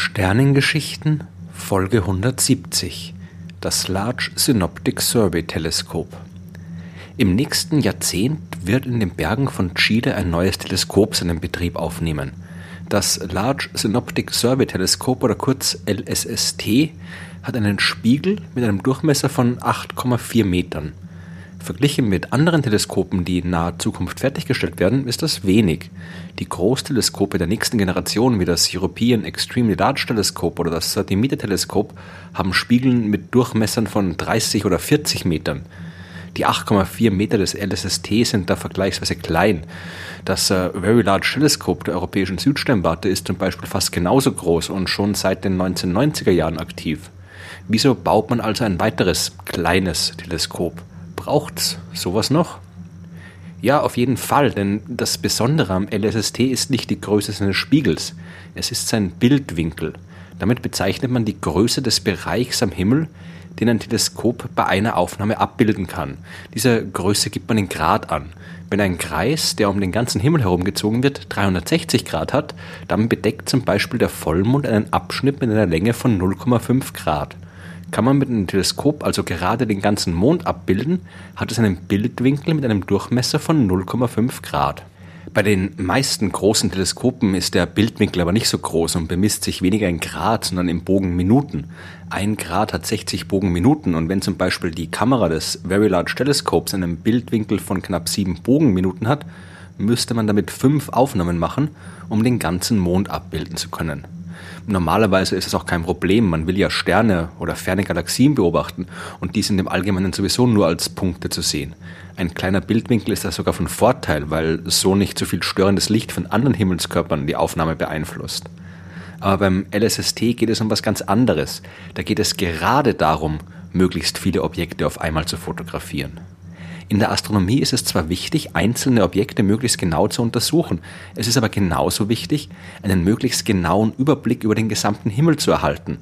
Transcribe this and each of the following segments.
Sternengeschichten Folge 170 Das Large Synoptic Survey Teleskop Im nächsten Jahrzehnt wird in den Bergen von Chile ein neues Teleskop seinen Betrieb aufnehmen. Das Large Synoptic Survey Teleskop oder kurz LSST hat einen Spiegel mit einem Durchmesser von 8,4 Metern. Verglichen mit anderen Teleskopen, die in naher Zukunft fertiggestellt werden, ist das wenig. Die Großteleskope der nächsten Generation, wie das European Extremely Large Telescope oder das 30-Meter-Teleskop, haben Spiegeln mit Durchmessern von 30 oder 40 Metern. Die 8,4 Meter des LSST sind da vergleichsweise klein. Das äh, Very Large Telescope der europäischen Südsternwarte ist zum Beispiel fast genauso groß und schon seit den 1990er Jahren aktiv. Wieso baut man also ein weiteres kleines Teleskop? Braucht's sowas noch? Ja, auf jeden Fall, denn das Besondere am LSST ist nicht die Größe seines Spiegels, es ist sein Bildwinkel. Damit bezeichnet man die Größe des Bereichs am Himmel, den ein Teleskop bei einer Aufnahme abbilden kann. Diese Größe gibt man in Grad an. Wenn ein Kreis, der um den ganzen Himmel herumgezogen wird, 360 Grad hat, dann bedeckt zum Beispiel der Vollmond einen Abschnitt mit einer Länge von 0,5 Grad. Kann man mit einem Teleskop also gerade den ganzen Mond abbilden, hat es einen Bildwinkel mit einem Durchmesser von 0,5 Grad. Bei den meisten großen Teleskopen ist der Bildwinkel aber nicht so groß und bemisst sich weniger in Grad, sondern in Bogenminuten. Ein Grad hat 60 Bogenminuten und wenn zum Beispiel die Kamera des Very Large Telescopes einen Bildwinkel von knapp 7 Bogenminuten hat, müsste man damit fünf Aufnahmen machen, um den ganzen Mond abbilden zu können. Normalerweise ist es auch kein Problem. Man will ja Sterne oder ferne Galaxien beobachten und die sind im Allgemeinen sowieso nur als Punkte zu sehen. Ein kleiner Bildwinkel ist da sogar von Vorteil, weil so nicht so viel störendes Licht von anderen Himmelskörpern die Aufnahme beeinflusst. Aber beim LSST geht es um was ganz anderes. Da geht es gerade darum, möglichst viele Objekte auf einmal zu fotografieren. In der Astronomie ist es zwar wichtig, einzelne Objekte möglichst genau zu untersuchen, es ist aber genauso wichtig, einen möglichst genauen Überblick über den gesamten Himmel zu erhalten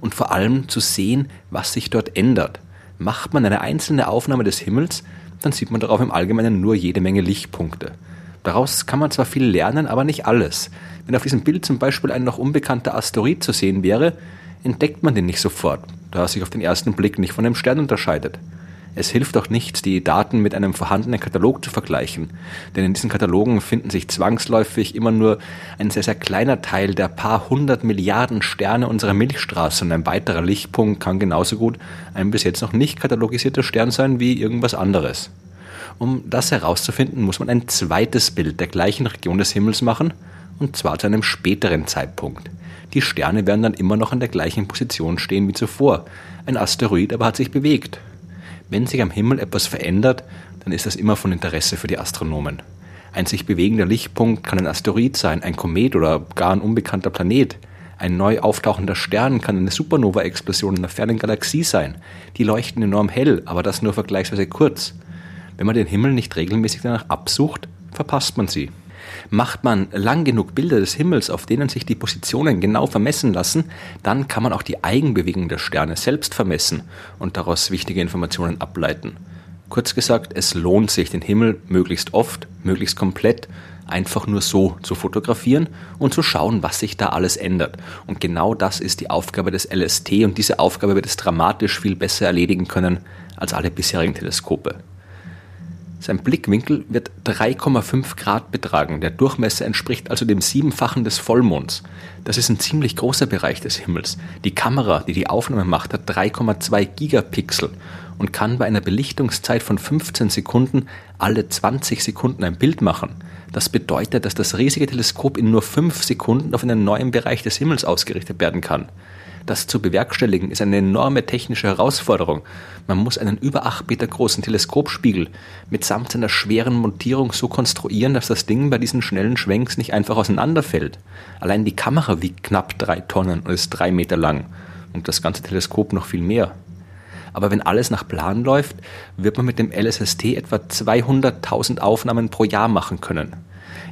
und vor allem zu sehen, was sich dort ändert. Macht man eine einzelne Aufnahme des Himmels, dann sieht man darauf im Allgemeinen nur jede Menge Lichtpunkte. Daraus kann man zwar viel lernen, aber nicht alles. Wenn auf diesem Bild zum Beispiel ein noch unbekannter Asteroid zu sehen wäre, entdeckt man den nicht sofort, da er sich auf den ersten Blick nicht von einem Stern unterscheidet. Es hilft auch nichts, die Daten mit einem vorhandenen Katalog zu vergleichen, denn in diesen Katalogen finden sich zwangsläufig immer nur ein sehr, sehr kleiner Teil der paar hundert Milliarden Sterne unserer Milchstraße und ein weiterer Lichtpunkt kann genauso gut ein bis jetzt noch nicht katalogisierter Stern sein wie irgendwas anderes. Um das herauszufinden, muss man ein zweites Bild der gleichen Region des Himmels machen, und zwar zu einem späteren Zeitpunkt. Die Sterne werden dann immer noch an der gleichen Position stehen wie zuvor. Ein Asteroid aber hat sich bewegt. Wenn sich am Himmel etwas verändert, dann ist das immer von Interesse für die Astronomen. Ein sich bewegender Lichtpunkt kann ein Asteroid sein, ein Komet oder gar ein unbekannter Planet. Ein neu auftauchender Stern kann eine Supernova-Explosion in einer fernen Galaxie sein. Die leuchten enorm hell, aber das nur vergleichsweise kurz. Wenn man den Himmel nicht regelmäßig danach absucht, verpasst man sie. Macht man lang genug Bilder des Himmels, auf denen sich die Positionen genau vermessen lassen, dann kann man auch die Eigenbewegung der Sterne selbst vermessen und daraus wichtige Informationen ableiten. Kurz gesagt, es lohnt sich, den Himmel möglichst oft, möglichst komplett einfach nur so zu fotografieren und zu schauen, was sich da alles ändert. Und genau das ist die Aufgabe des LST und diese Aufgabe wird es dramatisch viel besser erledigen können als alle bisherigen Teleskope. Sein Blickwinkel wird 3,5 Grad betragen. Der Durchmesser entspricht also dem Siebenfachen des Vollmonds. Das ist ein ziemlich großer Bereich des Himmels. Die Kamera, die die Aufnahme macht, hat 3,2 Gigapixel und kann bei einer Belichtungszeit von 15 Sekunden alle 20 Sekunden ein Bild machen. Das bedeutet, dass das riesige Teleskop in nur 5 Sekunden auf einen neuen Bereich des Himmels ausgerichtet werden kann. Das zu bewerkstelligen ist eine enorme technische Herausforderung. Man muss einen über 8 Meter großen Teleskopspiegel mitsamt seiner schweren Montierung so konstruieren, dass das Ding bei diesen schnellen Schwenks nicht einfach auseinanderfällt. Allein die Kamera wiegt knapp 3 Tonnen und ist 3 Meter lang. Und das ganze Teleskop noch viel mehr. Aber wenn alles nach Plan läuft, wird man mit dem LSST etwa 200.000 Aufnahmen pro Jahr machen können.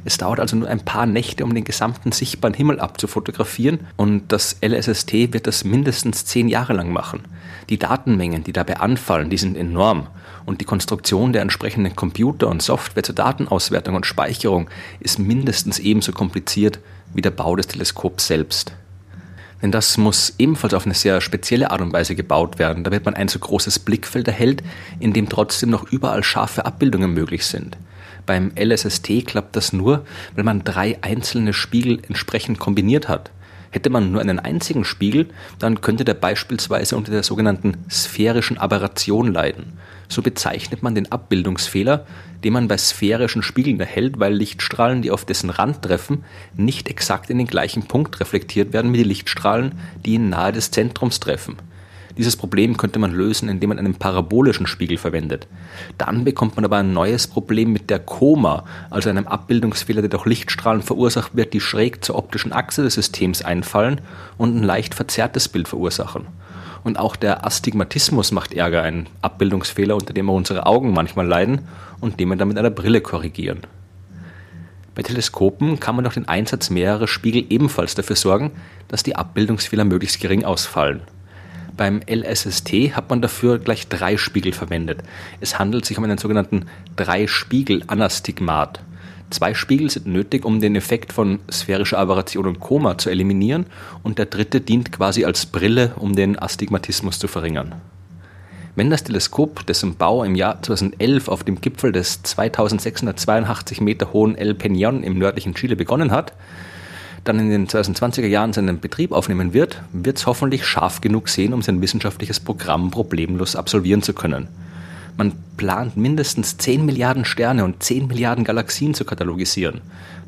Es dauert also nur ein paar Nächte, um den gesamten sichtbaren Himmel abzufotografieren und das LSST wird das mindestens zehn Jahre lang machen. Die Datenmengen, die dabei anfallen, die sind enorm und die Konstruktion der entsprechenden Computer und Software zur Datenauswertung und Speicherung ist mindestens ebenso kompliziert wie der Bau des Teleskops selbst. Denn das muss ebenfalls auf eine sehr spezielle Art und Weise gebaut werden. Da wird man ein so großes Blickfeld erhält, in dem trotzdem noch überall scharfe Abbildungen möglich sind. Beim LSST klappt das nur, weil man drei einzelne Spiegel entsprechend kombiniert hat. Hätte man nur einen einzigen Spiegel, dann könnte der beispielsweise unter der sogenannten sphärischen Aberration leiden. So bezeichnet man den Abbildungsfehler, den man bei sphärischen Spiegeln erhält, weil Lichtstrahlen, die auf dessen Rand treffen, nicht exakt in den gleichen Punkt reflektiert werden wie die Lichtstrahlen, die in nahe des Zentrums treffen. Dieses Problem könnte man lösen, indem man einen parabolischen Spiegel verwendet. Dann bekommt man aber ein neues Problem mit der Koma, also einem Abbildungsfehler, der durch Lichtstrahlen verursacht wird, die schräg zur optischen Achse des Systems einfallen und ein leicht verzerrtes Bild verursachen. Und auch der Astigmatismus macht Ärger, ein Abbildungsfehler, unter dem unsere Augen manchmal leiden und den wir dann mit einer Brille korrigieren. Bei Teleskopen kann man durch den Einsatz mehrerer Spiegel ebenfalls dafür sorgen, dass die Abbildungsfehler möglichst gering ausfallen. Beim LSST hat man dafür gleich drei Spiegel verwendet. Es handelt sich um einen sogenannten Drei-Spiegel-Anastigmat. Zwei Spiegel sind nötig, um den Effekt von sphärischer Aberration und Koma zu eliminieren und der dritte dient quasi als Brille, um den Astigmatismus zu verringern. Wenn das Teleskop, dessen Bau im Jahr 2011 auf dem Gipfel des 2682 Meter hohen El Peñón im nördlichen Chile begonnen hat, dann in den 2020er Jahren seinen Betrieb aufnehmen wird, wird es hoffentlich scharf genug sehen, um sein wissenschaftliches Programm problemlos absolvieren zu können. Man plant mindestens 10 Milliarden Sterne und 10 Milliarden Galaxien zu katalogisieren.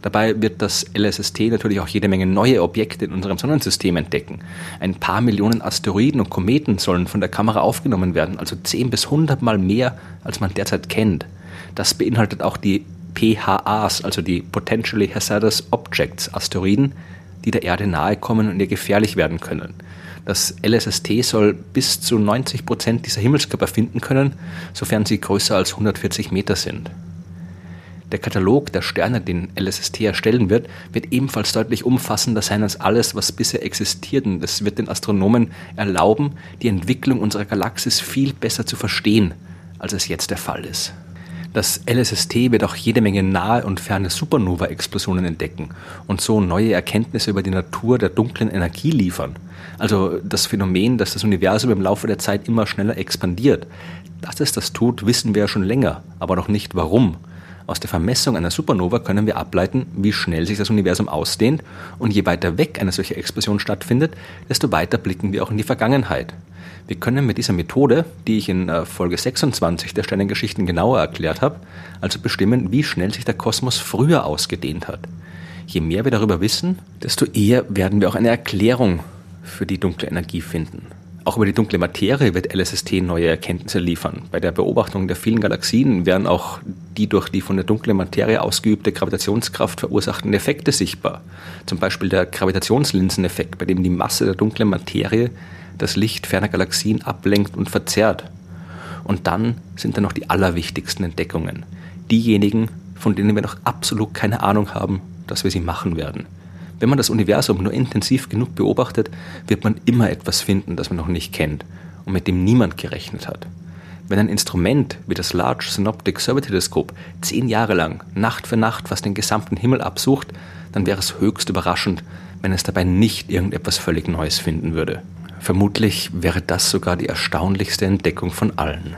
Dabei wird das LSST natürlich auch jede Menge neue Objekte in unserem Sonnensystem entdecken. Ein paar Millionen Asteroiden und Kometen sollen von der Kamera aufgenommen werden, also 10 bis 100 Mal mehr, als man derzeit kennt. Das beinhaltet auch die PHAs, also die Potentially Hazardous Objects Asteroiden, die der Erde nahe kommen und ihr gefährlich werden können. Das LSST soll bis zu 90 Prozent dieser Himmelskörper finden können, sofern sie größer als 140 Meter sind. Der Katalog der Sterne, den LSST erstellen wird, wird ebenfalls deutlich umfassender sein als alles, was bisher existiert. Und es wird den Astronomen erlauben, die Entwicklung unserer Galaxis viel besser zu verstehen, als es jetzt der Fall ist. Das LSST wird auch jede Menge nahe und ferne Supernova-Explosionen entdecken und so neue Erkenntnisse über die Natur der dunklen Energie liefern. Also das Phänomen, dass das Universum im Laufe der Zeit immer schneller expandiert. Dass es das tut, wissen wir ja schon länger, aber noch nicht warum. Aus der Vermessung einer Supernova können wir ableiten, wie schnell sich das Universum ausdehnt und je weiter weg eine solche Explosion stattfindet, desto weiter blicken wir auch in die Vergangenheit. Wir können mit dieser Methode, die ich in äh, Folge 26 der Sternengeschichten genauer erklärt habe, also bestimmen, wie schnell sich der Kosmos früher ausgedehnt hat. Je mehr wir darüber wissen, desto eher werden wir auch eine Erklärung für die dunkle Energie finden. Auch über die dunkle Materie wird LSST neue Erkenntnisse liefern. Bei der Beobachtung der vielen Galaxien werden auch die durch die von der dunklen Materie ausgeübte Gravitationskraft verursachten Effekte sichtbar. Zum Beispiel der Gravitationslinseneffekt, bei dem die Masse der dunklen Materie das Licht ferner Galaxien ablenkt und verzerrt. Und dann sind da noch die allerwichtigsten Entdeckungen. Diejenigen, von denen wir noch absolut keine Ahnung haben, dass wir sie machen werden. Wenn man das Universum nur intensiv genug beobachtet, wird man immer etwas finden, das man noch nicht kennt und mit dem niemand gerechnet hat. Wenn ein Instrument wie das Large Synoptic Survey Telescope zehn Jahre lang Nacht für Nacht fast den gesamten Himmel absucht, dann wäre es höchst überraschend, wenn es dabei nicht irgendetwas völlig Neues finden würde. Vermutlich wäre das sogar die erstaunlichste Entdeckung von allen.